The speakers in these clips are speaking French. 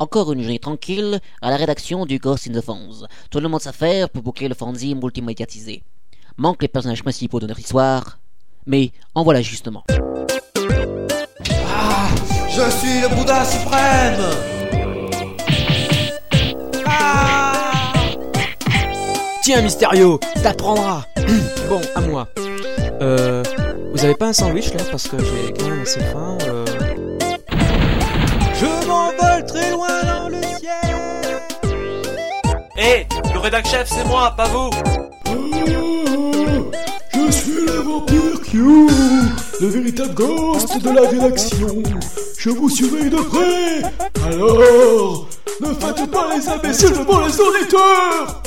Encore une journée tranquille à la rédaction du Ghost in the Fonds. Tout le monde s'affaire pour boucler le fanzine multimédiatisé. Manque les personnages principaux de notre histoire, mais en voilà justement. Ah, je suis le Bouddha suprême ah Tiens, Mysterio, t'apprendras Bon, à moi. Euh, vous avez pas un sandwich là Parce que j'ai quand même assez faim. Euh... le chef, c'est moi, pas vous. Je suis le vampire Q, le véritable ghost de la rédaction. Je vous surveille de près. Alors, ne faites pas les imbéciles devant les auditeurs.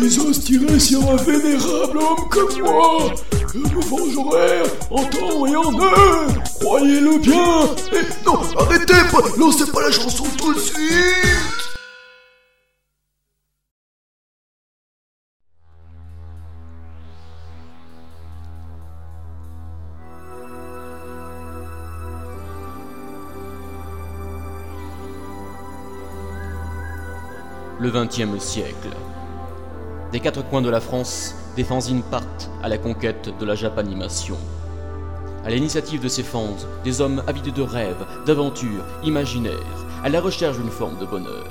Ils osent tirer sur un vénérable homme comme moi Je me vengerai en temps et en heure Croyez-le bien Eh non, arrêtez Lancez pas la chanson tout de suite XXe siècle. Des quatre coins de la France, des fanzines partent à la conquête de la japanimation. À l'initiative de ces fans, des hommes avidés de rêves, d'aventures, imaginaires, à la recherche d'une forme de bonheur.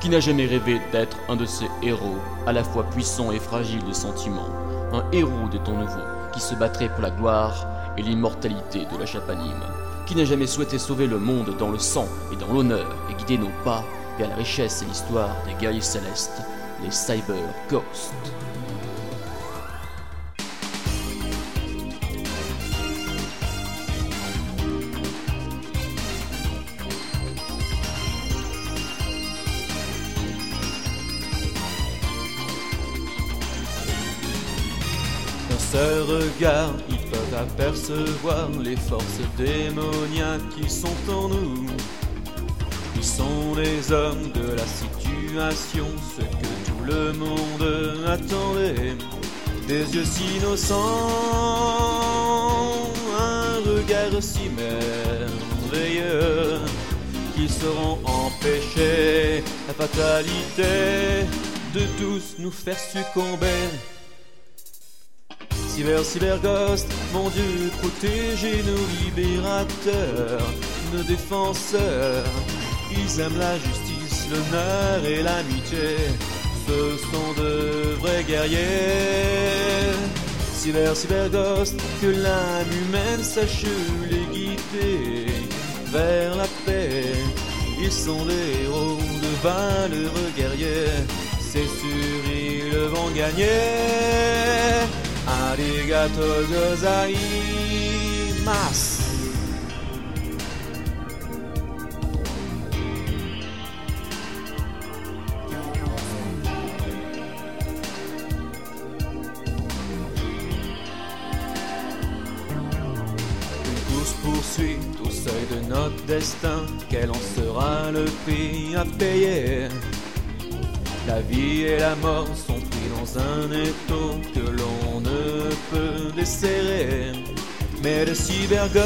Qui n'a jamais rêvé d'être un de ces héros, à la fois puissant et fragile de sentiments, un héros des temps nouveaux, qui se battrait pour la gloire et l'immortalité de la japanime Qui n'a jamais souhaité sauver le monde dans le sang et dans l'honneur et guider nos pas vers la richesse et l'histoire des guerriers célestes, les Cyber Ghosts. D'un seul regard, ils peuvent apercevoir les forces démoniaques qui sont en nous. Sont des hommes de la situation, ce que tout le monde attendait. Des yeux si innocents, un regard si merveilleux, qu'ils sauront empêcher la fatalité de tous nous faire succomber. Cyber, cyber ghost, mon Dieu, protégez nos libérateurs, nos défenseurs. Ils aiment la justice, l'honneur et l'amitié. Ce sont de vrais guerriers. Cyber, cyber ghost, que l'âme humaine sache les guider vers la paix. Ils sont des héros de valeureux guerriers. C'est sûr, ils vont gagner. Arigato gozaimasu. Au seuil de notre destin. Quel en sera le prix à payer? La vie et la mort sont pris dans un étau que l'on ne peut desserrer. Mais les cyberghosts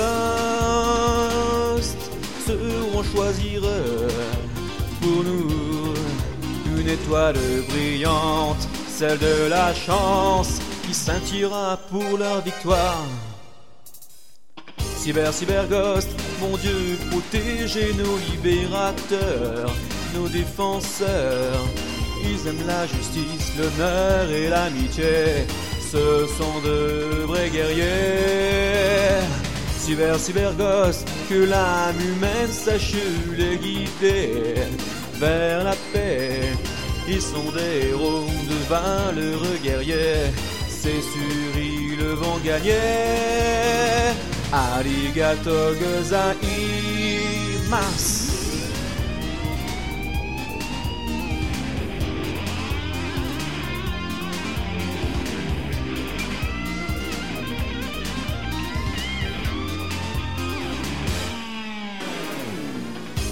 seront choisir pour nous une étoile brillante, celle de la chance qui scintillera pour leur victoire. Cyber, cyber ghost, mon Dieu, protégez nos libérateurs, nos défenseurs. Ils aiment la justice, l'honneur et l'amitié. Ce sont de vrais guerriers. Cyber, cyber ghost, que l'âme humaine sache les guider vers la paix. Ils sont des héros de valeureux guerriers. C'est sûr, ils vont gagner. Arigato gozaimasu.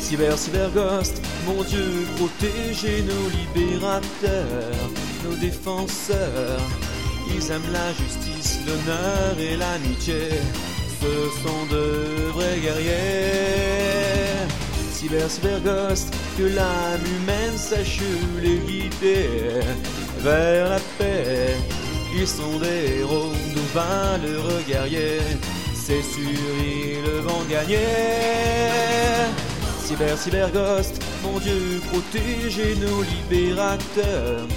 Cyber, cyber ghost, mon Dieu, protégez nos libérateurs, nos défenseurs. Ils aiment la justice, l'honneur et l'amitié. Ce sont de vrais guerriers. Cyber, cyber ghost, que l'âme humaine sache les guider vers la paix. Ils sont des héros, de valeureux guerriers. C'est sûr, ils vont gagner. Cyber, cyber ghost, mon Dieu, protégez nos libérateurs,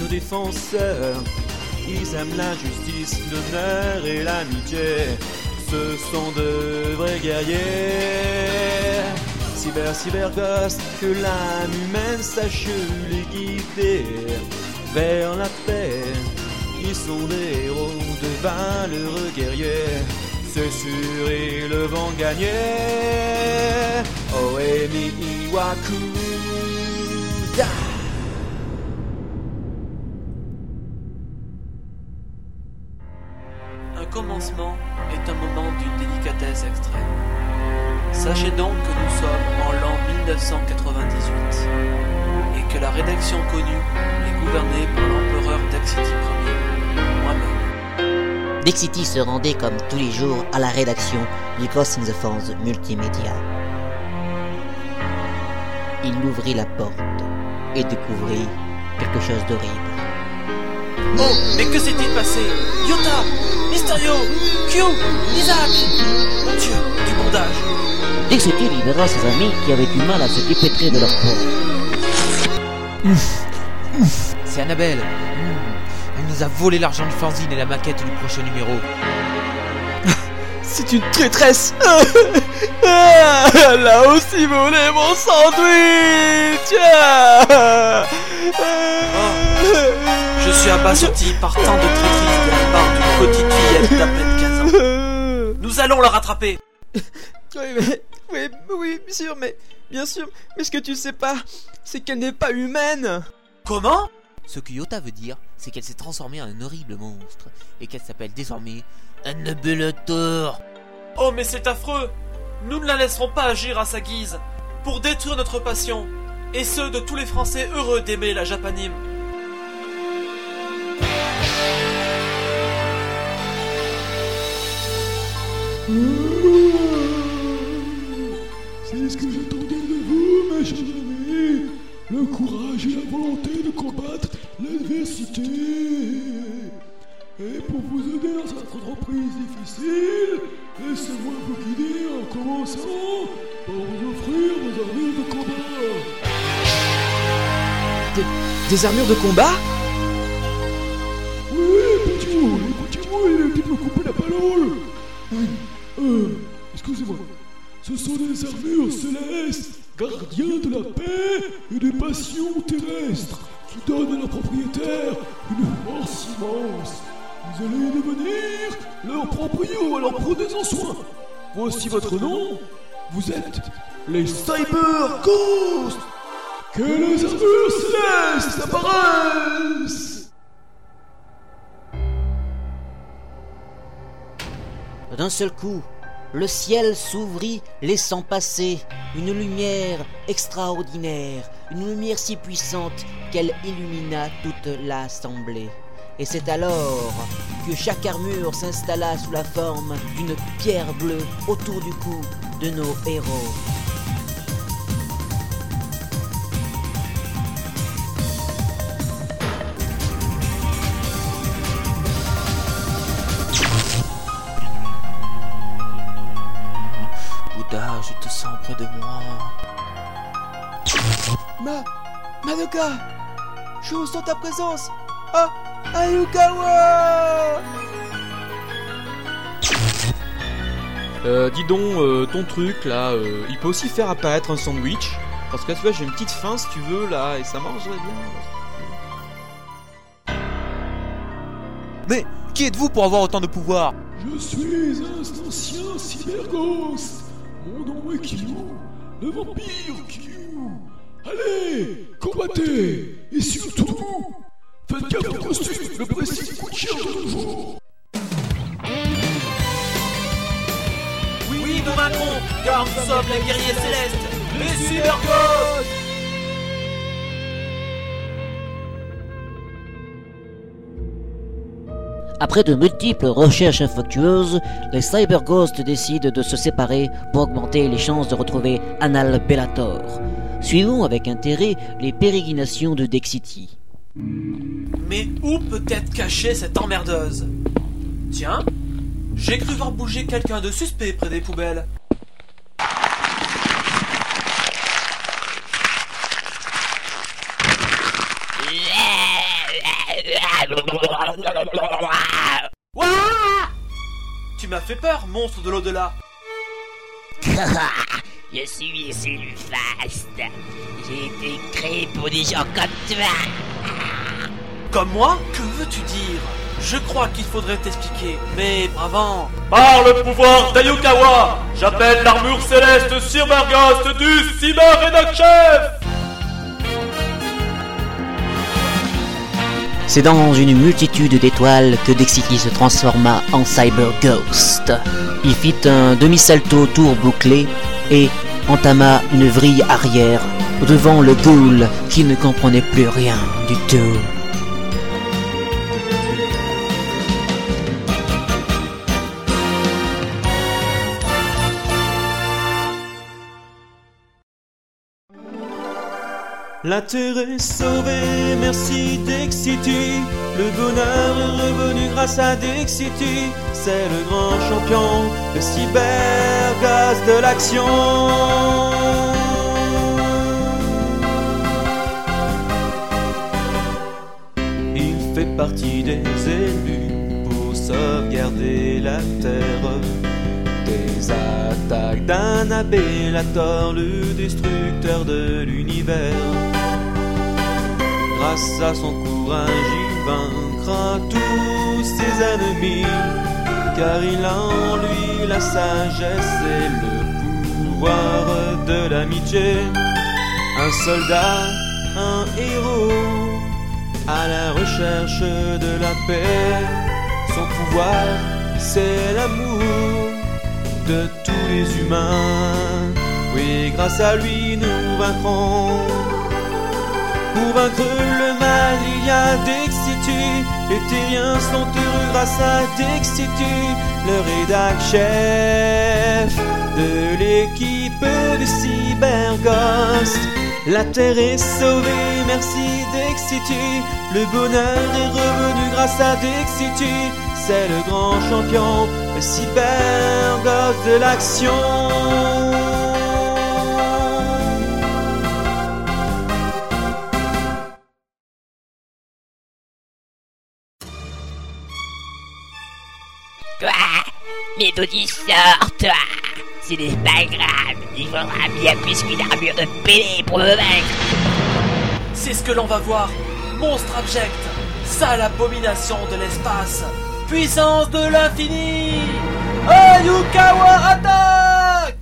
nos défenseurs. Ils aiment la justice, l'honneur et l'amitié. Ce sont de vrais guerriers. Cyber, cyber ghost, que l'âme humaine sache les guider vers la paix. Ils sont des héros, de valeureux guerriers. C'est sûr, ils vont gagner. Oemi Iwaku. Da. Un commencement délicatesse extrême. Sachez donc que nous sommes en l'an 1998 et que la rédaction connue est gouvernée par l'empereur Dexity Ier, moi-même. Dexity se rendait comme tous les jours à la rédaction du Ghost in the Phones Multimédia. Il ouvrit la porte et découvrit quelque chose d'horrible. Oh, mais que s'est-il passé? Yota Mysterio Q Isaac Mon Dieu, du bondage Dexity libéra ses amis qui avaient du mal à se dépêtrer de leur peau. C'est Annabelle. Hmm. Elle nous a volé l'argent du fanzine et la maquette du prochain numéro. C'est une traîtresse Elle a aussi volé mon sandwich Je suis abasourdi par tant de traîtrise de la part d'une petite fillette d'à peine 15 ans. Nous allons la rattraper Oui, mais, oui, oui, bien sûr, mais bien sûr, mais ce que tu sais pas, c'est qu'elle n'est pas humaine. Comment? Ce que Yota veut dire, c'est qu'elle s'est transformée en un horrible monstre et qu'elle s'appelle désormais Annabelator. Oh, mais c'est affreux Nous ne la laisserons pas agir à sa guise pour détruire notre passion et ceux de tous les Français heureux d'aimer la Japanime. C'est ce que j'attendais de vous, mes chers amis. Le courage et la volonté de combattre l'adversité. Et pour vous aider dans cette entreprise difficile, laissez-moi vous guider en commençant par vous offrir vos armures de combat. Des armures de combat? Oui, petit mot, écoutez-moi, il est petit peu couper la parole. Euh, excusez-moi. Ce sont des armures célestes, gardiens de la paix et des passions terrestres, qui donnent à leurs propriétaires une force immense. Vous allez devenir leurs proprios, alors prenez-en soin. Voici votre nom. Vous êtes les Cyber Ghosts. Que les armures célestes apparaissent D'un seul coup, le ciel s'ouvrit, laissant passer une lumière extraordinaire, une lumière si puissante qu'elle illumina toute l'assemblée. Et c'est alors que chaque armure s'installa sous la forme d'une pierre bleue autour du cou de nos héros. Près de moi. Ma... Madoka Je ressens ta présence Ah Ayukawa Euh, dis donc, euh, ton truc là, euh, il peut aussi faire apparaître un sandwich. Parce que là, tu vois, j'ai une petite faim si tu veux là, et ça marcherait bien. Mais qui êtes-vous pour avoir autant de pouvoir? Je suis un ancien cyberghost. Mon nom est le vampire Kyu. Allez, combattez Et surtout, faites gaffe au le précis coûte cher de nos jours. Oui, nous vaincrons, car nous sommes les guerriers célestes, les cyberghosts Après de multiples recherches infructueuses, les Cyber Ghosts décident de se séparer pour augmenter les chances de retrouver Anal Bellator. Suivons avec intérêt les pérégrinations de Dexity. Mais où peut être cachée cette emmerdeuse? Tiens, j'ai cru voir bouger quelqu'un de suspect près des poubelles. M'as fait peur, monstre de l'au-delà. Je suis Sulfast. J'ai été créé pour des gens comme toi. Comme moi Que veux-tu dire? Je crois qu'il faudrait t'expliquer, mais avant... Par le pouvoir d'Ayukawa, j'appelle l'armure céleste Cyberghost du Cyber Chef C'est dans une multitude d'étoiles que Dexity se transforma en Cyber Ghost. Il fit un demi-salto tour bouclé et entama une vrille arrière devant le ghoul qui ne comprenait plus rien du tout. La terre est sauvée, merci Dexity. Le bonheur est revenu grâce à Dexity. C'est le grand champion, le cybergaz de l'action. Il fait partie des élus pour sauvegarder la terre des attaques d'un abélator, le destructeur de l'univers. Grâce à son courage, il vaincra tous ses ennemis, car il a en lui la sagesse et le pouvoir de l'amitié. Un soldat, un héros, à la recherche de la paix. Son pouvoir, c'est l'amour de tous les humains. Oui, grâce à lui, nous vaincrons. Pour vaincre le mal, il y a Dexity. Les terriens sont heureux grâce à Dexity, le rédac chef de l'équipe de Cyberghost. La terre est sauvée, merci Dexity. Le bonheur est revenu grâce à Dexity. C'est le grand champion, le cyberghost de l'action. Toi Ce n'est pas grave. Il faudra bien plus qu'une armure de pélé pour me vaincre. C'est ce que l'on va voir. Monstre abject, sale abomination de l'espace, puissance de l'infini. Ayukawa attaque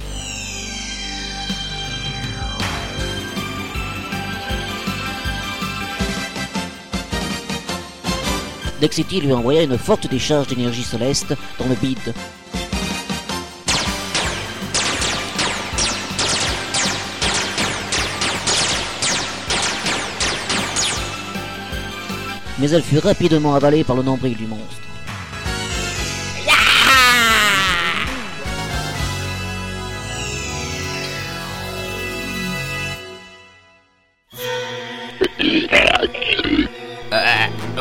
Dexity lui envoya une forte décharge d'énergie céleste dans le bide. Mais elle fut rapidement avalée par le nombril du monstre.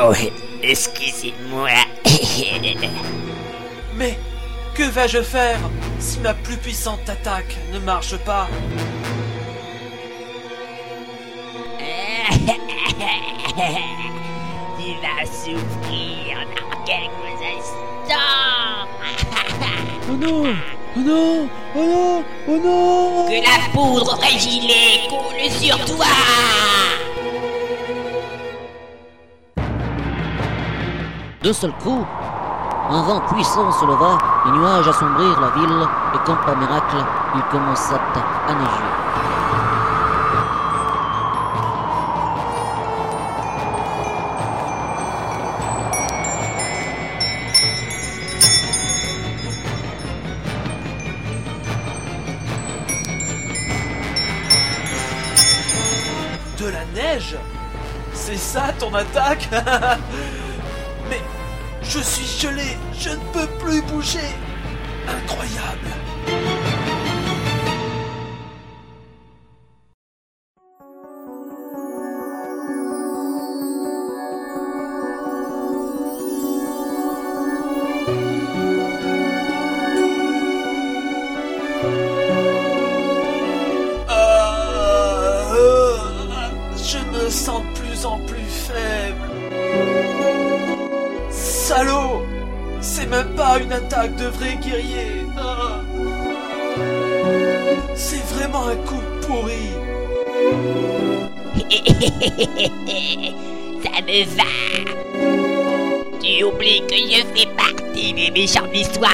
Oh, excusez-moi. Mais que vais-je faire si ma plus puissante attaque ne marche pas souffrir dans quelques instants. Oh non Oh non Oh non Oh non Que la poudre régilée coule sur toi. D'un seul coup, un vent puissant se leva, les nuages assombrirent la ville, et comme par miracle, il commença à neiger. Mais Je suis gelé, je ne peux plus bouger. Incroyable. Euh, je me sens de plus en plus faible. Une attaque de vrai guerrier. Ah. C'est vraiment un coup pourri. Ça me va. Tu oublies que je fais partie des méchants de.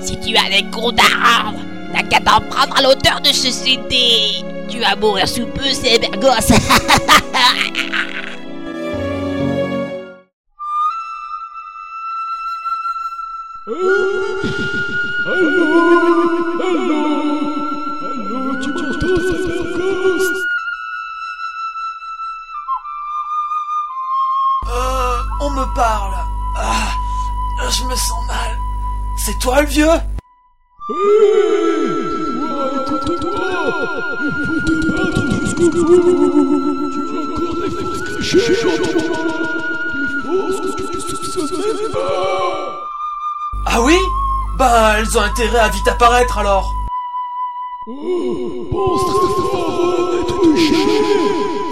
Si tu as des à rendre, t'as qu'à t'en prendre à l'auteur de ce CD. Tu vas mourir sous peu, c'est bergos. intérêt à vite apparaître alors. Pense très fort à être touché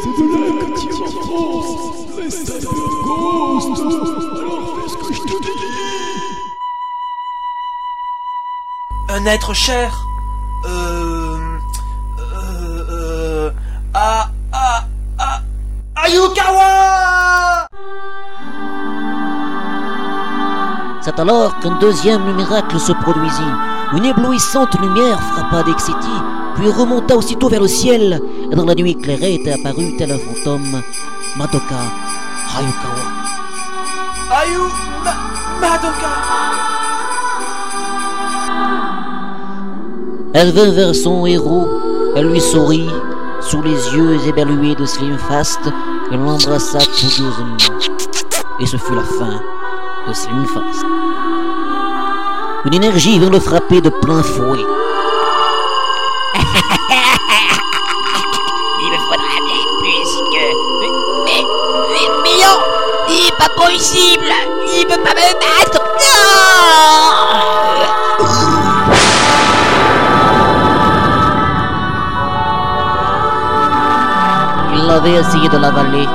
C'est de là que tire en France Les Cyberghosts Alors fais ce que je te dis. Un être cher Euh... Euh... euh ah... Ah... Ah... Ayukawa C'est alors qu'un deuxième miracle se produisit. Une éblouissante lumière frappa Dexity, puis remonta aussitôt vers le ciel, et dans la nuit éclairée était apparue tel un fantôme, Madoka Hayukawa. Ayu... Ma... Madoka Elle vint vers son héros, elle lui sourit, sous les yeux éberlués de Slim Fast, elle l'embrassa pouilleusement. Et ce fut la fin de Slim Fast. Une énergie vint le frapper de plein fouet. Il me faudra bien plus que... Mais... Mais... Mais, non Il est pas possible Il peut pas me battre Non Il avait essayé de l'avaler,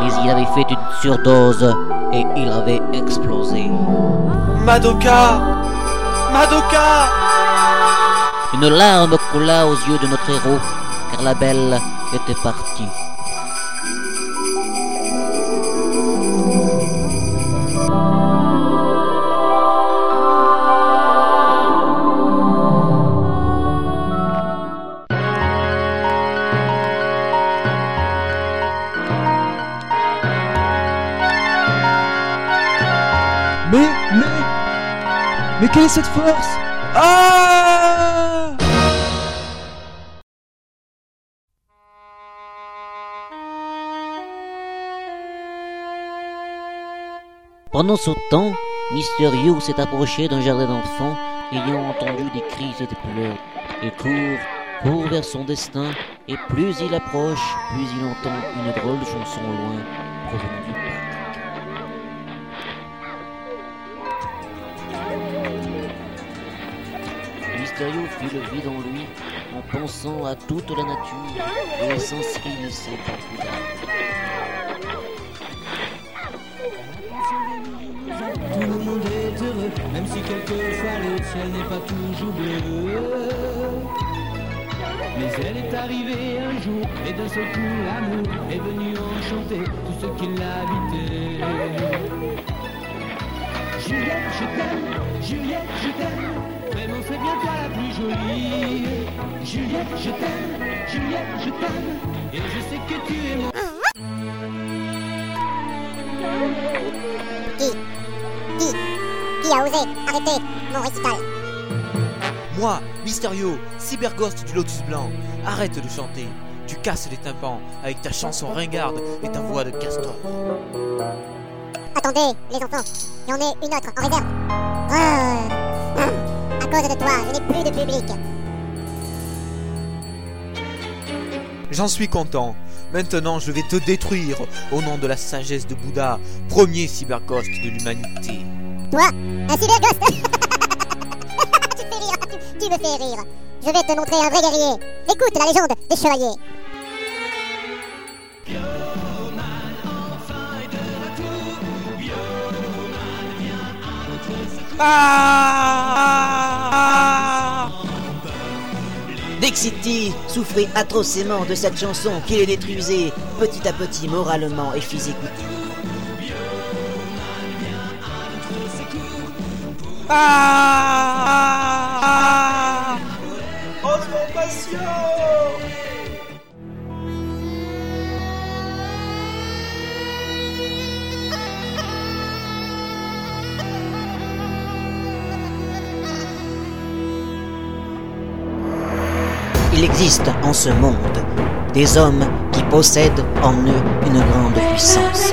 mais il avait fait une surdose et il avait explosé. Madoka Madoka Une larme coula aux yeux de notre héros, car la belle était partie. Quelle est cette force Ah Pendant ce temps, Mysterio s'est approché d'un jardin d'enfants, ayant entendu des cris et des pleurs. Il court, court vers son destin, et plus il approche, plus il entend une drôle de chanson loin, provenant du fit le vide en lui, en pensant à toute la nature, et s'ensevelissait par d'arbres. Tout le monde est heureux, même si quelquefois le ciel n'est pas toujours bleu. Mais elle est arrivée un jour, et d'un seul coup l'amour est venu enchanter tout ce qui l'habitait. Juliette, je t'aime, Juliette, je t'aime, vraiment c'est bien toi plus jolie. Juliette, je t'aime, Juliette, je t'aime, et je sais que tu es mon... Qui? Qui? A osé arrêter mon récital? Moi, Mysterio, cyberghost du Lotus Blanc, arrête de chanter. Tu casses les tympans avec ta chanson ringarde et ta voix de castor. Attendez, les enfants, j'en ai une autre en réserve. Oh. Cause de toi, je n'ai plus de public. J'en suis content. Maintenant, je vais te détruire au nom de la sagesse de Bouddha, premier cyberghost de l'humanité. Toi, un cyberghost Tu fais rire, tu, tu me fais rire. Je vais te montrer un vrai guerrier. Écoute la légende des chevaliers. Ah Dexity souffrait atrocement de cette chanson qui les détruisait petit à petit moralement et physiquement. Ah Il existe en ce monde des hommes qui possèdent en eux une grande puissance.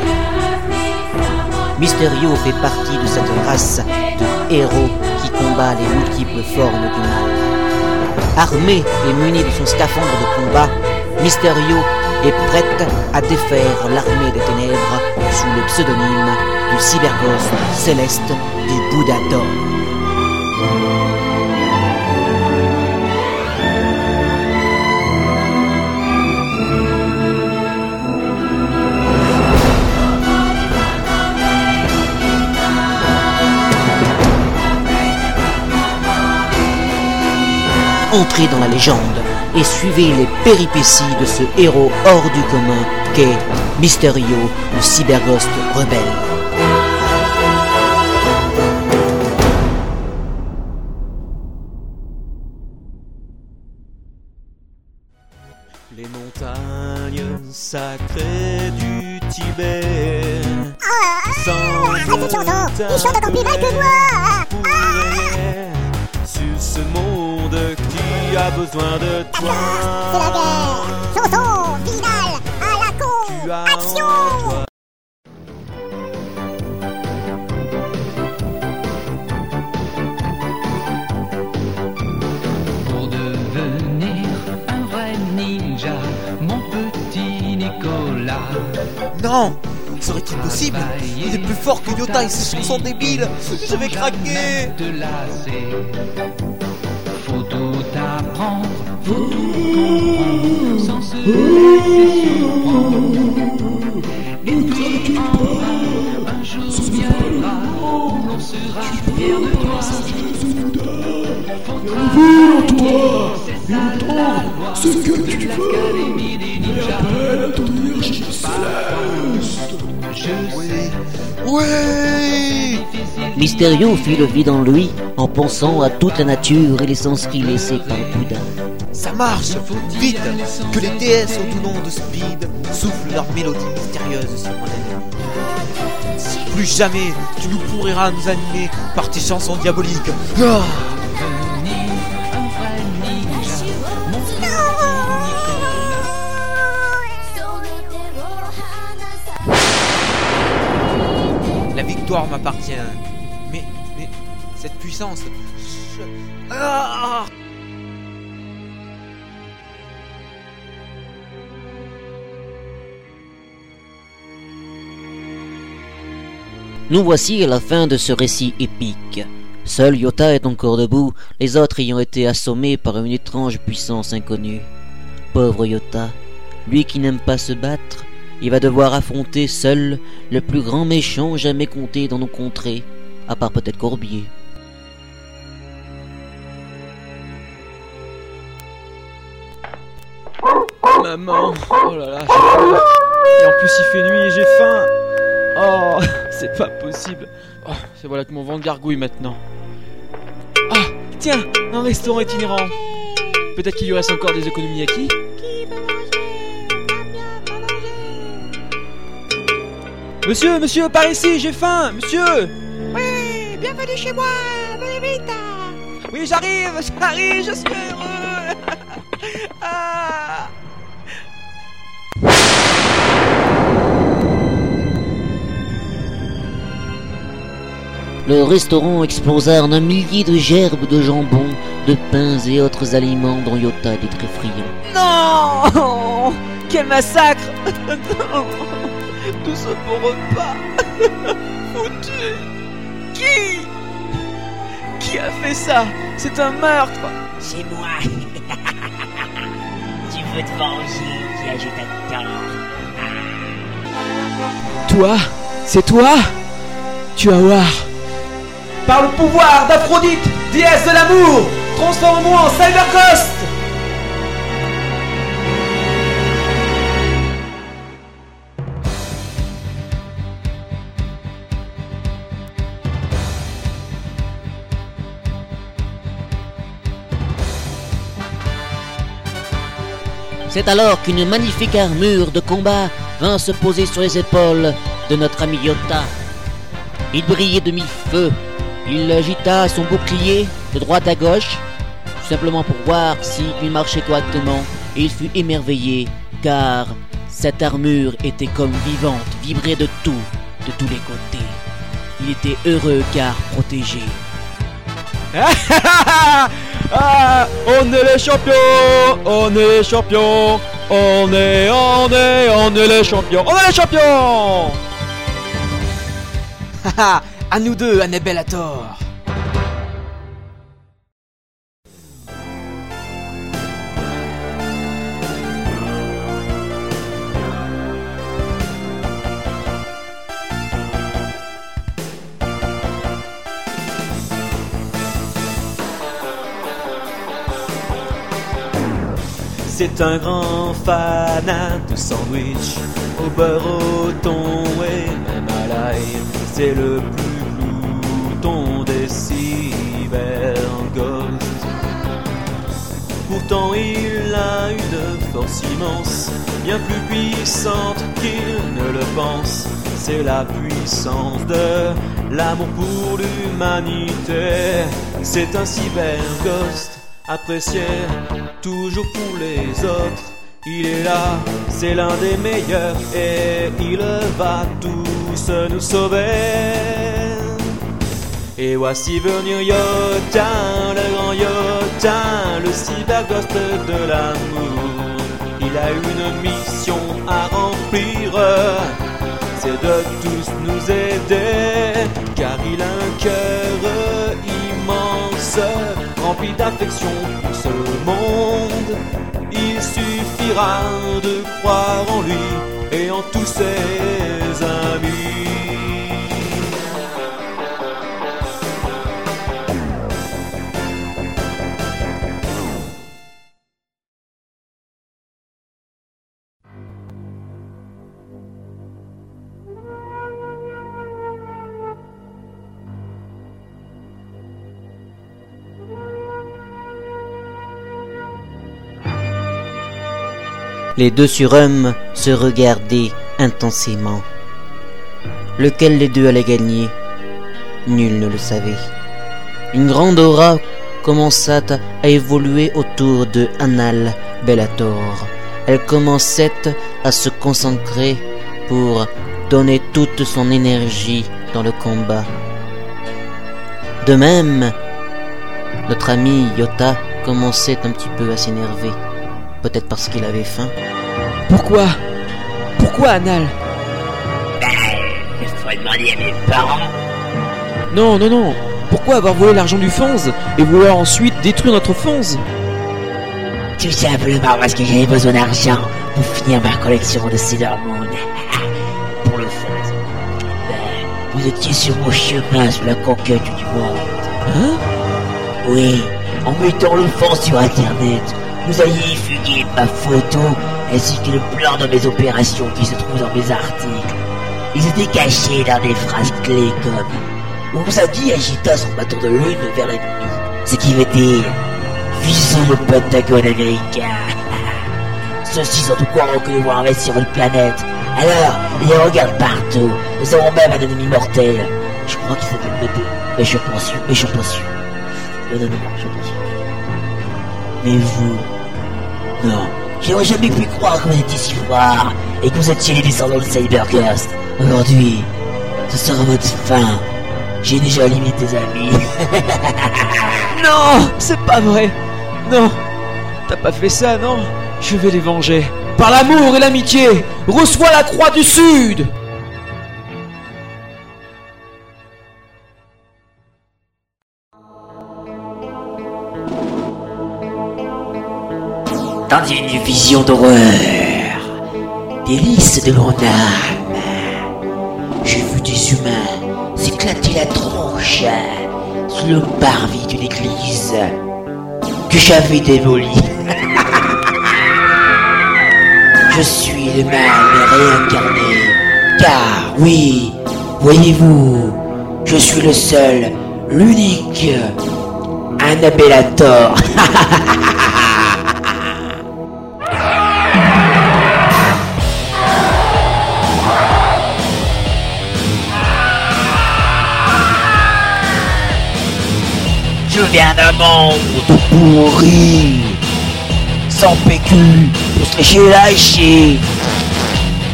Mysterio fait partie de cette race de héros qui combat les multiples formes du mal. Armé et muni de son scaphandre de combat, Mysterio est prêt à défaire l'armée des ténèbres sous le pseudonyme du cyberghost céleste du Bouddha d'or. Entrez dans la légende et suivez les péripéties de ce héros hors du commun qu'est Mysterio, le cyberghost rebelle. Les montagnes sacrées du Tibet. Oh, arrête cette chanson Il chante encore plus mal que moi besoin de toi. C'est la guerre. Chanson finale à la con. Tu as en Action Pour devenir un vrai ninja, mon petit Nicolas. Non Serait-il possible? Il est plus fort que Yota et ses chansons débiles Je vais craquer. Faut tout apprendre, faut tout comprendre, sans se laisser surprendre. Et puis enfin, un jour viendra, où l'on sera fier de toi. Faut c'est ça la loi. ce que tu veux. Ninjas. Appelle à ton énergie céleste. Je sais, Ouais Mysterio fit le vide en lui en pensant à toute la nature et les sens laissés par Bouddha. Ça marche Vite Que les déesses au tout nom de Speed soufflent leur mélodie mystérieuse sur mon. Plus jamais tu nous pourriras nous animer par tes chansons diaboliques. Ah M'appartient. Mais, mais, cette puissance... Ah Nous voici à la fin de ce récit épique. Seul Yota est encore debout, les autres ayant été assommés par une étrange puissance inconnue. Pauvre Yota, lui qui n'aime pas se battre, il va devoir affronter seul le plus grand méchant jamais compté dans nos contrées, à part peut-être Corbier. Maman, oh là là, j'ai peur. Et en plus il fait nuit et j'ai faim. Oh, c'est pas possible. Oh, c'est voilà que mon ventre gargouille maintenant. Ah, tiens, un restaurant itinérant. Peut-être qu'il y reste encore des économies acquis. Monsieur, monsieur, par ici, j'ai faim, monsieur. Oui, bienvenue chez moi, venez vite Oui, j'arrive, j'arrive, je suis heureux. Ah. Le restaurant explosa en un millier de gerbes de jambon, de pains et autres aliments dont Yota était très friand. Non. Quel massacre Tout ce beau repas. Foutu. Qui? Qui a fait ça? C'est un meurtre. C'est moi. tu veux te venger, qui agitateur. Toi C'est toi. Tu vas voir Par le pouvoir d'Aphrodite, déesse de l'amour Transforme-moi en Cyberghost C'est alors qu'une magnifique armure de combat vint se poser sur les épaules de notre ami Yota. Il brillait de mille feux. Il agita son bouclier de droite à gauche, simplement pour voir s'il marchait correctement, et il fut émerveillé, car cette armure était comme vivante, vibrait de tout, de tous les côtés. Il était heureux car protégé. Ah, on est les champions, on est les champions, on est, on est, on est les champions, on est les champions Haha, à nous deux, Annabelle à tort. C'est un grand fanat de sandwich au beurre, au thon et même à l'ail. C'est le plus glouton des cyberghosts. Pourtant il a une force immense, bien plus puissante qu'il ne le pense. C'est la puissance de l'amour pour l'humanité. C'est un cyberghost apprécié toujours pour les autres. Il est là, c'est l'un des meilleurs et il va tous nous sauver. Et voici venir Yotin, le grand Yotin, le cyberghost de l'amour. Il a une mission à remplir, c'est de tous nous aider, car il a un cœur rempli d'affection pour ce monde. Il suffira de croire en lui et en tous ses amis. Les deux surhommes se regardaient intensément. Lequel des deux allait gagner? Nul ne le savait. Une grande aura commença à évoluer autour de Anal Bellator. Elle commençait à se concentrer pour donner toute son énergie dans le combat. De même, notre ami Yota commençait un petit peu à s'énerver. Peut-être parce qu'il avait faim. Pourquoi? Pourquoi Anal? Il faut demander à mes parents. Non, non, non Pourquoi avoir volé l'argent du Fonz et vouloir ensuite détruire notre Fonz? Tout simplement parce que j'avais besoin d'argent pour finir ma collection de Sailor Moon. pour le fond. Vous étiez sur mon chemin sur la conquête du monde. Hein? Oui, en mettant le fond sur internet, vous aviez fugué ma photo ainsi que le plan de mes opérations qui se trouvent dans mes articles. Ils étaient cachés dans des phrases clés comme On vous a dit agita son bâton de lune vers nuit. Ce qui veut dire Visons le Pentagone américain. Ceux-ci sont au courant que nous voulons investir votre planète. Alors, ils regardent partout. Nous avons même un ennemi mortel. Je crois qu'il s'appelle Bébé. Mais je sûr, mais je sûr. Non, non, non, je pense sûr. Mais vous, j'aurais jamais pu croire que vous étiez si fort et que vous étiez les descendants de Cyberghost. Aujourd'hui, ce sera votre fin. J'ai déjà éliminé tes amis. Non C'est pas vrai Non T'as pas fait ça, non? Je vais les venger. Par l'amour et l'amitié Reçois la croix du Sud Dans une vision d'horreur, délice de mon âme, j'ai vu des humains s'éclater la tronche sous le parvis d'une église que j'avais démolie. Je suis le mal réincarné, car oui, voyez-vous, je suis le seul, l'unique, Annabellator. Je viens d'un monde pourri, sans PQ, pour se lécher la chier.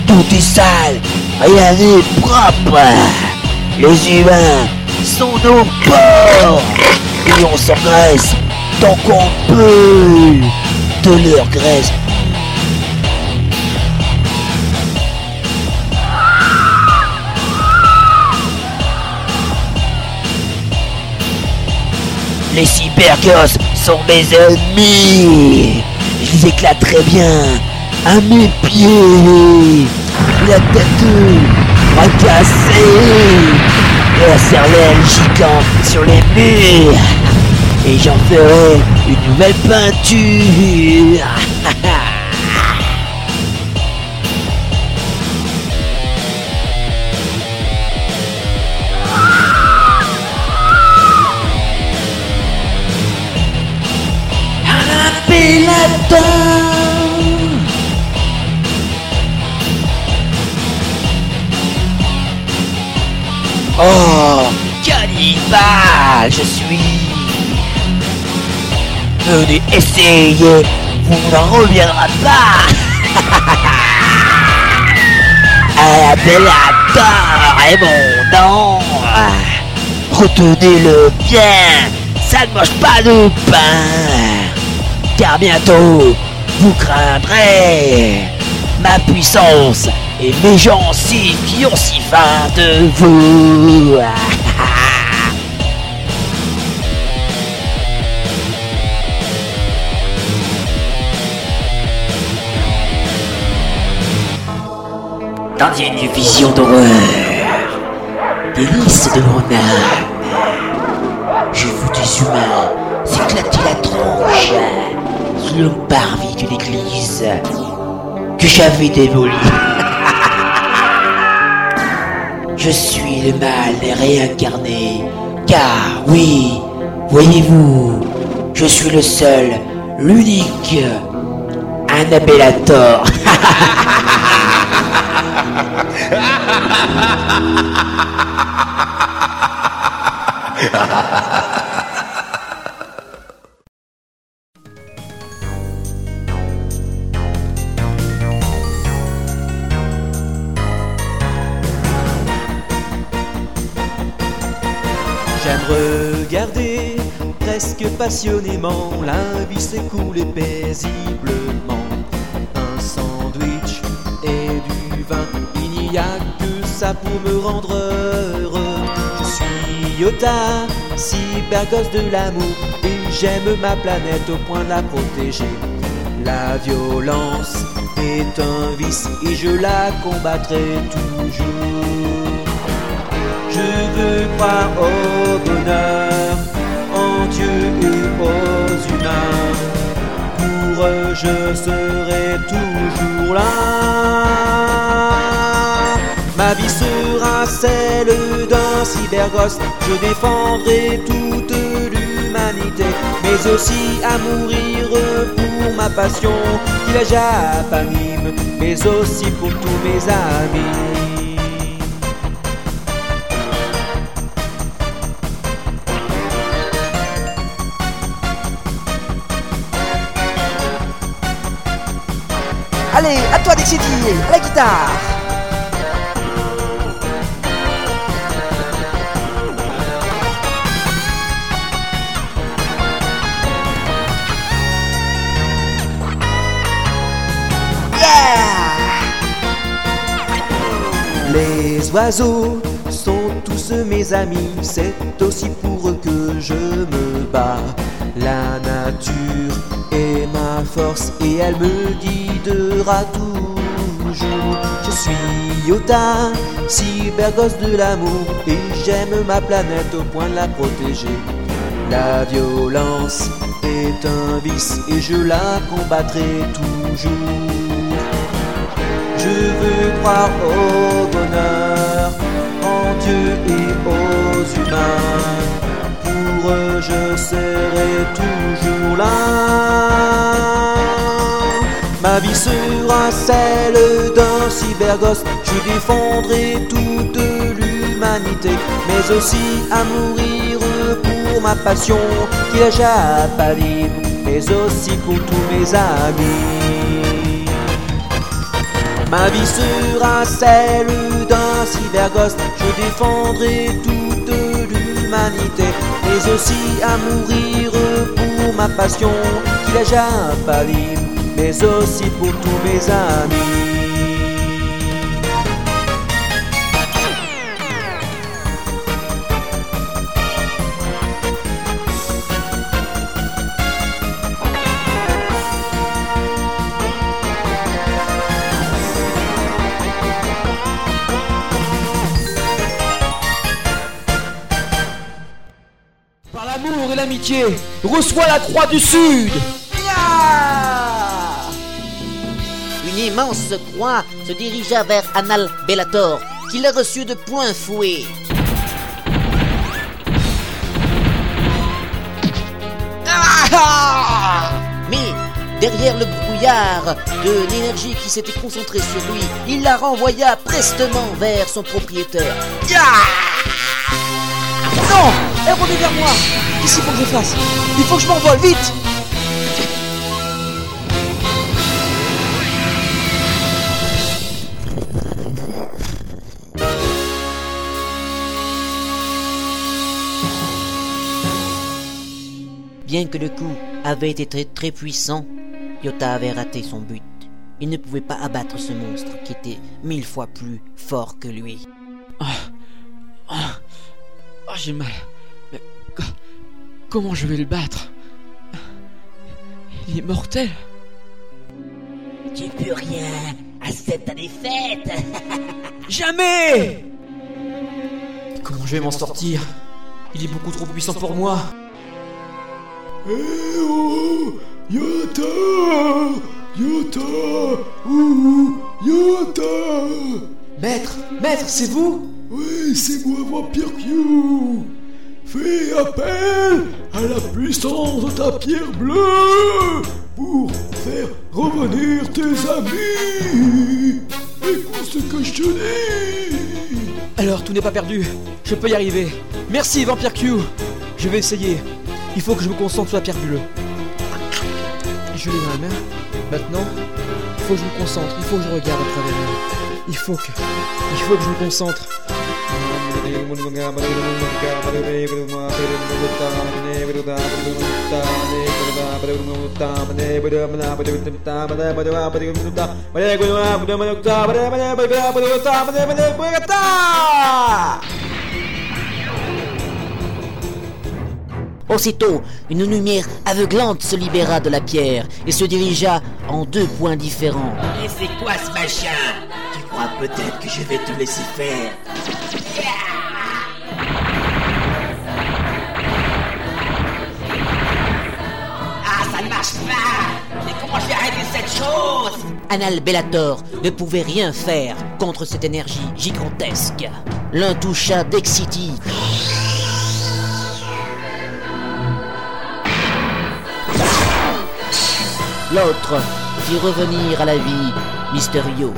Tout est sale, rien n'est propre. Les humains sont nos porcs, et on s'engraisse tant qu'on peut de leur graisse. Les cybergos sont mes ennemis. Je les bien à mes pieds. La cassé. Et la cervelle gigante sur les murs. Et j'en ferai une nouvelle peinture. Oh, cannibale, je suis. Venez essayer, vous n'en reviendra pas. Ah, Bellator est mon nom. Retenez-le bien, ça ne mange pas de pain. Car bientôt, vous craindrez ma puissance et mes gencives qui ont si faim de vous. Dans une vision d'horreur, délice de mon âme, j'ai vu des humains s'éclater la tronche sous le parvis d'une église que j'avais démolie. Je suis le mal réincarné, car oui, voyez-vous, je suis le seul, l'unique, Annabellator. J'aime passionnément la vie s'écouler paisiblement. Un sandwich et du vin, il n'y a que ça pour me rendre heureux. Je suis Yota, cybergosse de l'amour, et j'aime ma planète au point de la protéger. La violence est un vice et je la combattrai toujours. Je veux croire au bonheur, Dieu et aux humains. Pour eux, je serai toujours là. Ma vie sera celle d'un cybergosse. Je défendrai toute l'humanité, mais aussi à mourir pour ma passion, qui la japanime, mais aussi pour tous mes amis. Allez, à toi Dixity, à la guitare Les oiseaux sont tous mes amis, c'est aussi pour eux que je me bats. La nature force et elle me guidera toujours. Je suis Yota, cybergosse de l'amour, et j'aime ma planète au point de la protéger. La violence est un vice et je la combattrai toujours. Je veux croire au bonheur, en Dieu et aux humains. Je serai toujours là. Ma vie sera celle d'un cybergosse. Je défendrai toute l'humanité, mais aussi à mourir pour ma passion, qui est pas libre, mais aussi pour tous mes amis. Ma vie sera celle d'un cybergosse. Je défendrai toute mais aussi à mourir pour ma passion, qui pas libre, mais aussi pour tous mes amis. Reçois la croix du Sud Une immense croix se dirigea vers Anal Bellator, qui la reçut de plein fouet. Mais derrière le brouillard de l'énergie qui s'était concentrée sur lui, il la renvoya prestement vers son propriétaire. Non Elle revient vers moi Qu'est-ce qu'il faut que je fasse Il faut que je m'envole, vite Bien que le coup avait été très, très puissant, Yota avait raté son but. Il ne pouvait pas abattre ce monstre qui était mille fois plus fort que lui. Oh, j'ai mal. Mais comment je vais le battre Il est mortel. Tu peux rien. Accepte ta défaite. Jamais Comment je vais m'en sortir Il est beaucoup trop puissant pour moi. Eh oh Yota Yota Ouh Yota Maître Maître, c'est vous Oui, c'est moi, Vampire Q Fais appel à la puissance de ta pierre bleue pour faire revenir tes amis Écoute ce que je te dis Alors, tout n'est pas perdu. Je peux y arriver. Merci, Vampire Q Je vais essayer. Il faut que je me concentre sur la pierre bleue. Je l'ai dans la main. Maintenant, il faut que je me concentre. Il faut que je regarde à travers elle. Il faut que... Il faut que je me concentre. Aussitôt, une lumière aveuglante se libéra de la pierre et se dirigea en deux points différents. Et c'est quoi ce machin? Tu crois peut-être que je vais te laisser faire? Ah, ça ne marche pas Mais comment je vais arrêter cette chose? Anal Bellator ne pouvait rien faire contre cette énergie gigantesque. L'un toucha Dexity. L'autre fit revenir à la vie Mysterio.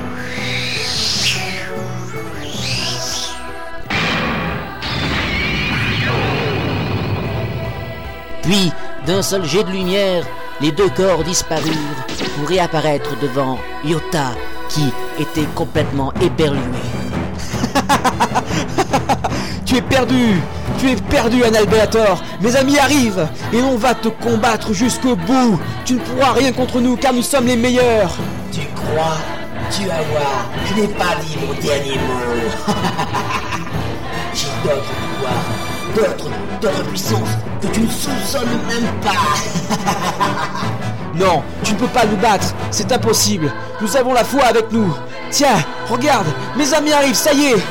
Puis, d'un seul jet de lumière, les deux corps disparurent pour réapparaître devant Yota, qui était complètement éperlué. Tu es perdu. Tu es perdu, Analbeator Mes amis arrivent. Et on va te combattre jusqu'au bout. Tu ne pourras rien contre nous car nous sommes les meilleurs. Tu crois Tu vas voir, je n'ai pas dit mon dernier mot. J'ai d'autres pouvoirs, d'autres, d'autres puissances que tu ne soupçonnes même pas. Non, tu ne peux pas nous battre, c'est impossible. Nous avons la foi avec nous. Tiens, regarde, mes amis arrivent, ça y est.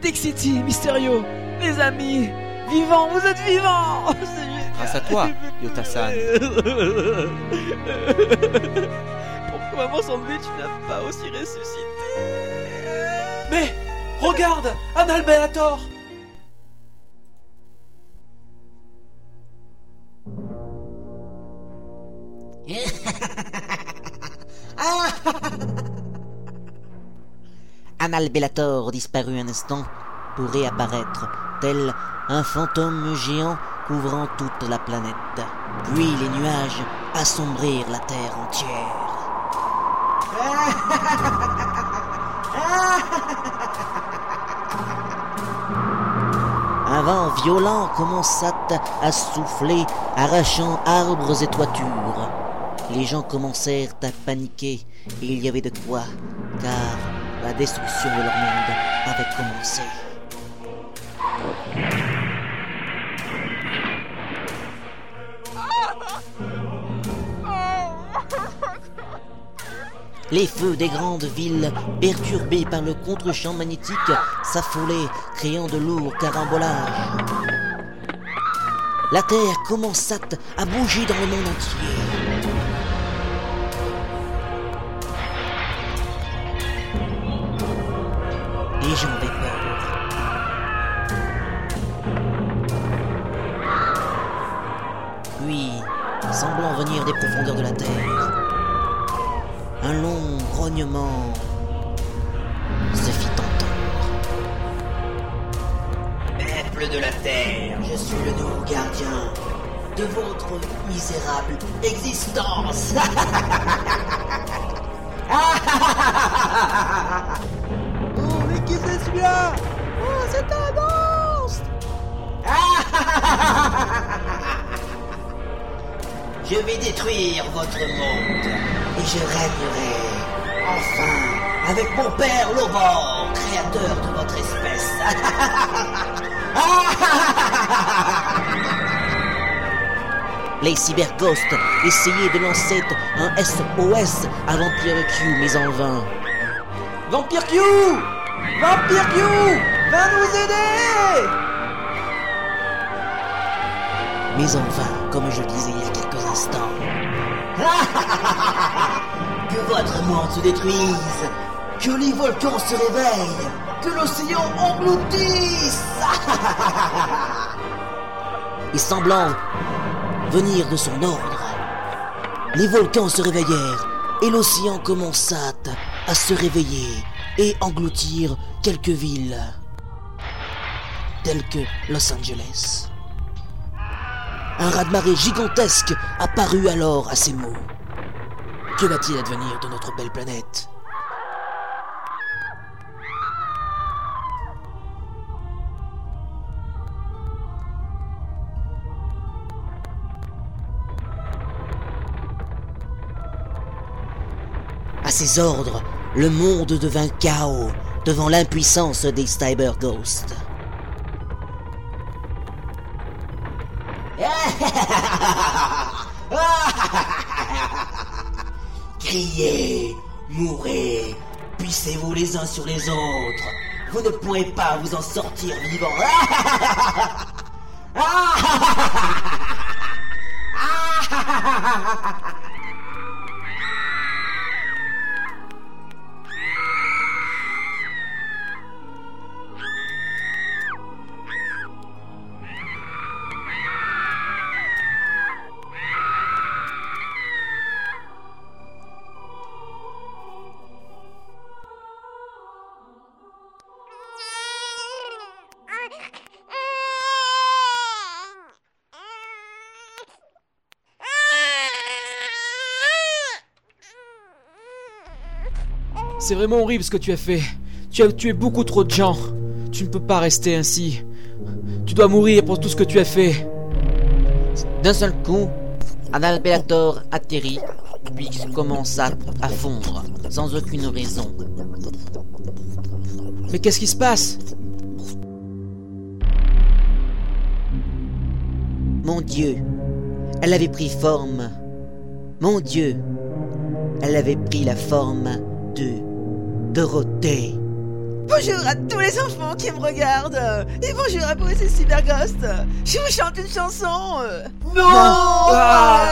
Dixity, Mysterio, mes amis, vivants, vous êtes vivants Oh. Grâce à toi, Yotasan. Pourquoi mon sandwich n'a pas aussi ressuscité? Mais regarde, un Alberator Un Albelator disparu un instant pour réapparaître, tel un fantôme géant couvrant toute la planète. Puis les nuages assombrirent la terre entière. Un vent violent commença à souffler, arrachant arbres et toitures. Les gens commencèrent à paniquer, et il y avait de quoi, car la destruction de leur monde avait commencé. Les feux des grandes villes, perturbés par le contre-champ magnétique, s'affolaient, créant de lourds carambolages. La Terre commença à bouger dans le monde entier. Je vais détruire votre monde et je régnerai enfin avec mon père Lobor, créateur de votre espèce. Les cyberghosts essayaient de lancer un SOS à Vampire Q, mais en vain. Vampire Q Vampire Q Va nous aider Mais enfin, comme je disais il y a quelques que votre monde se détruise, que les volcans se réveillent, que l'océan engloutisse Et semblant venir de son ordre, les volcans se réveillèrent et l'océan commença à se réveiller et engloutir quelques villes, telles que Los Angeles. Un raz-de-marée gigantesque apparut alors à ces mots. Que va-t-il advenir de notre belle planète? À ses ordres, le monde devint chaos devant l'impuissance des Cyber Ghosts. Criez, mourrez, puissez-vous les uns sur les autres. Vous ne pourrez pas vous en sortir vivant. C'est vraiment horrible ce que tu as fait. Tu as tué beaucoup trop de gens. Tu ne peux pas rester ainsi. Tu dois mourir pour tout ce que tu as fait. D'un seul coup, Adalberator atterrit, puis commença à fondre, sans aucune raison. Mais qu'est-ce qui se passe? Mon Dieu, elle avait pris forme. Mon Dieu, elle avait pris la forme de Dorothée. Bonjour à tous les enfants qui me regardent. Et bonjour à vous, c'est Cyberghost. Je vous chante une chanson. Non. Ah,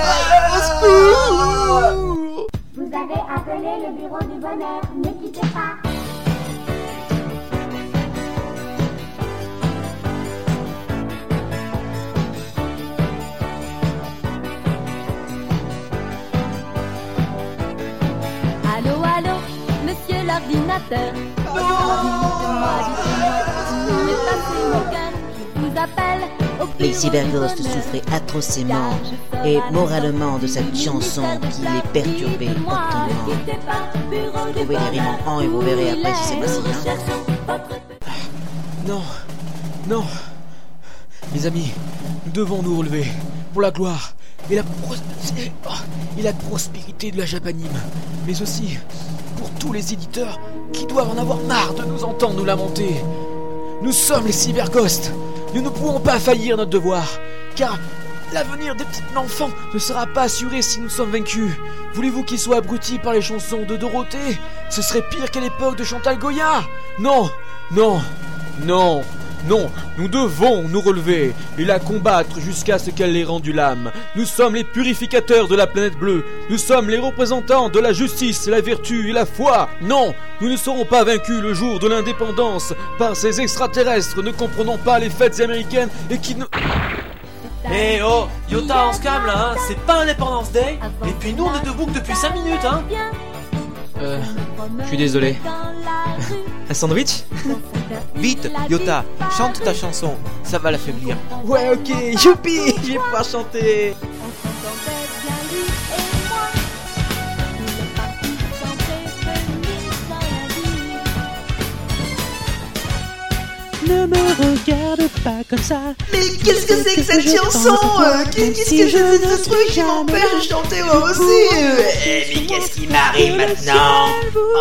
Vous avez appelé le bureau du bonheur, ne quittez pas l'ordinateur les cyberghosts souffraient atrocement et moralement de cette chanson qui les perturbait autrement. Trouvez les rimes en et vous verrez après si c'est facile. Hein. Non, non. Mes amis, nous devons nous relever pour la gloire et la, et la prospérité de la Japanime, mais aussi tous les éditeurs qui doivent en avoir marre de nous entendre nous lamenter. Nous sommes les cyberghosts. Nous ne pourrons pas faillir notre devoir, car l'avenir des petits enfants ne sera pas assuré si nous sommes vaincus. Voulez-vous qu'ils soient abrutis par les chansons de Dorothée? Ce serait pire qu'à l'époque de Chantal Goya Non, non, non. Non, nous devons nous relever et la combattre jusqu'à ce qu'elle ait rendu l'âme. Nous sommes les purificateurs de la planète bleue. Nous sommes les représentants de la justice, la vertu et la foi. Non, nous ne serons pas vaincus le jour de l'indépendance par ces extraterrestres ne comprenant pas les fêtes américaines et qui ne... Eh oh, Yota, on se calme là, hein c'est pas Independence Day. Et puis nous, on est debout depuis 5 minutes, hein. Euh, je suis désolé. Un sandwich Vite, Yota, chante ta chanson, ça va l'affaiblir. Ouais, ok, youpi, je vais pouvoir chanter. Ne me regarde pas comme ça. Mais qu'est-ce que c'est que cette chanson euh, Qu'est-ce que c'est que ce truc? qui m'empêche de chanter moi aussi Mais qu'est-ce qui m'arrive maintenant? Oh,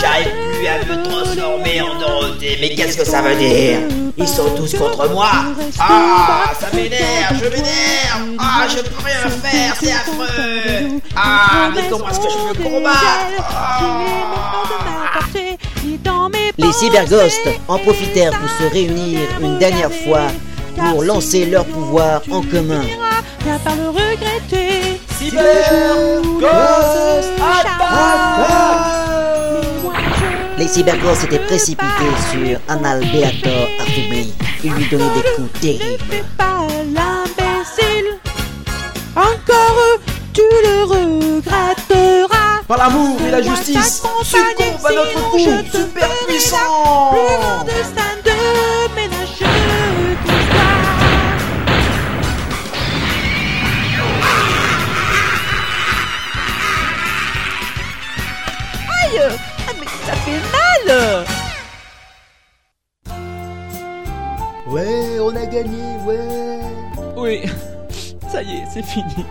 j'arrive plus à me transformer en Dorothée. Mais qu'est-ce que ça veut dire? Ils sont tous contre moi. Ah, ça m'énerve, je m'énerve. Ah, je peux rien faire, c'est affreux. Ah, mais comment est-ce que je peux combattre? ah. Les cyberghosts en profitèrent pour se réunir une dernière fois pour lancer leur pouvoir en commun. Les cyberghosts étaient précipités sur Anal Beator affaibli et lui donnaient des coups terribles. Par l'amour et la justice, succombe à notre coup, super puissant. Aïe ah, mais ça fait mal Ouais, on a gagné, ouais Oui, ça y est, c'est fini.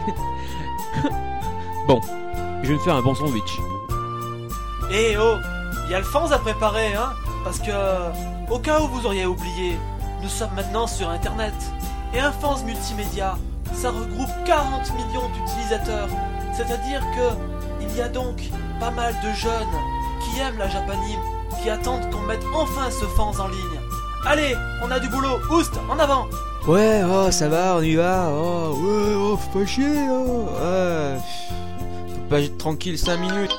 bon, je vais me faire un bon sandwich. Eh oh, il y a Alphonse à préparer, hein Parce que, au cas où vous auriez oublié, nous sommes maintenant sur Internet. Et Alphonse Multimédia, ça regroupe 40 millions d'utilisateurs. C'est-à-dire que, il y a donc pas mal de jeunes qui aiment la Japanime, qui attendent qu'on mette enfin ce fans en ligne. Allez, on a du boulot, Oust, en avant Ouais, oh, ça va, on y va. Oh, ouais, oh, faut pas chier, oh. Ouais. Pas être tranquille 5 minutes.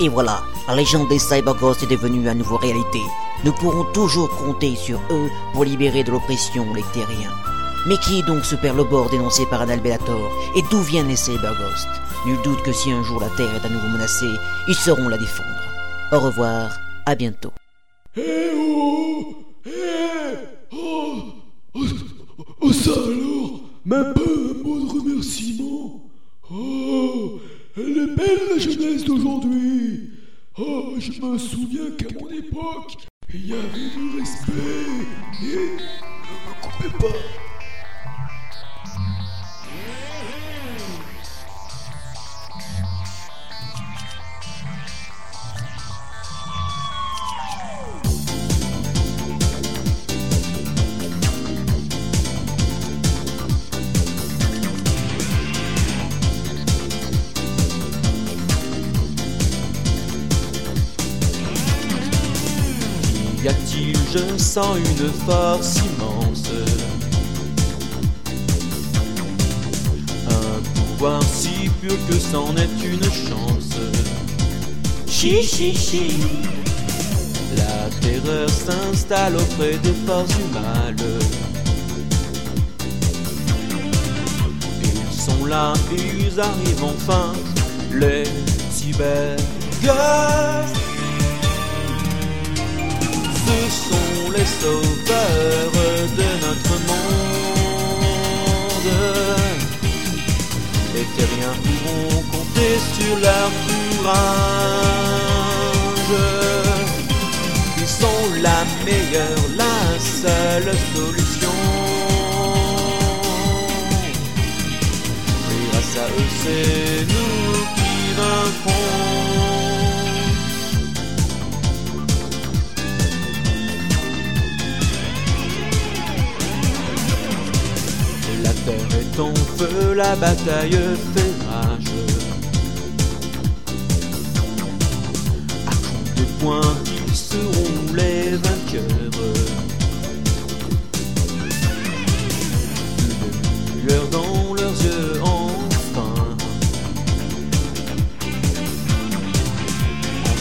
Et voilà, la légende des cyberghosts est devenue à nouveau réalité. Nous pourrons toujours compter sur eux pour libérer de l'oppression les terriens. Mais qui est donc ce père Lobor dénoncé par Adalbelator Et d'où viennent les cyberghosts Nul doute que si un jour la Terre est à nouveau menacée, ils sauront la défendre. Au revoir, à bientôt. Eh oh Eh oh, oh Oh ça alors Même pas un remerciement Oh Elle est belle la jeunesse d'aujourd'hui. Oh, je me souviens qu'à mon époque, il y avait du respect une force immense. Un pouvoir si pur que c'en est une chance. Chi chi chi. La terreur s'installe auprès des forces du mal. Ils sont là, ils arrivent enfin Les cyberghosts sont les sauveurs de notre monde. Les terriens pourront compter sur leur courage. Ils sont la meilleure, la seule solution. La bataille fait rage. À coups de ils seront les vainqueurs. Une lueur dans leurs yeux, enfin. En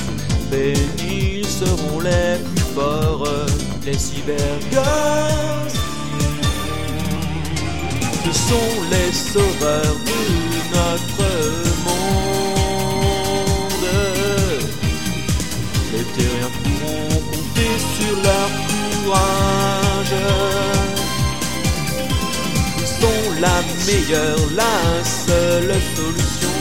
ce jour ils seront les plus forts, les cyberghosts. Sont les sauveurs de notre monde. Les terriens pourront compter sur leur courage. Ils sont la meilleure, la seule solution.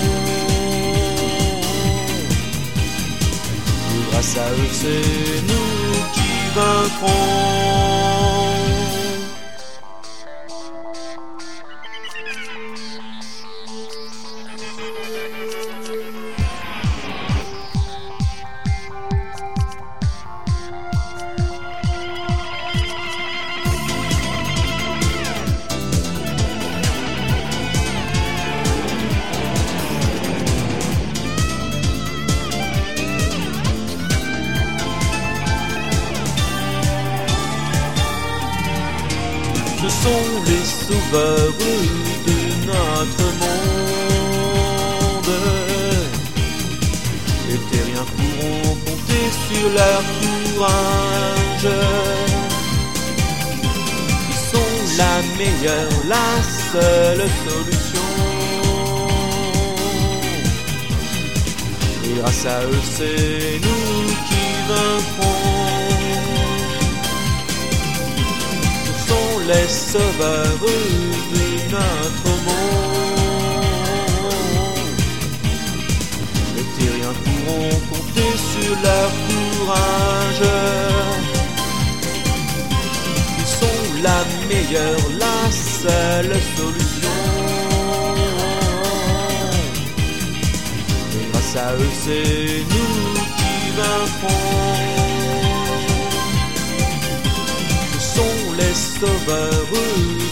Grâce à eux, c'est nous qui vaincrons. Sont les sauveurs de notre monde. Les terriens pourront compter sur leur courage. Ils sont la meilleure, la seule solution. Et grâce à eux, c'est nous qui vaincrons. Les sauveurs de notre monde. Les terriens pourront compter sur leur courage. Ils sont la meilleure, la seule solution. Et grâce à eux, c'est nous qui vaincrons. suburban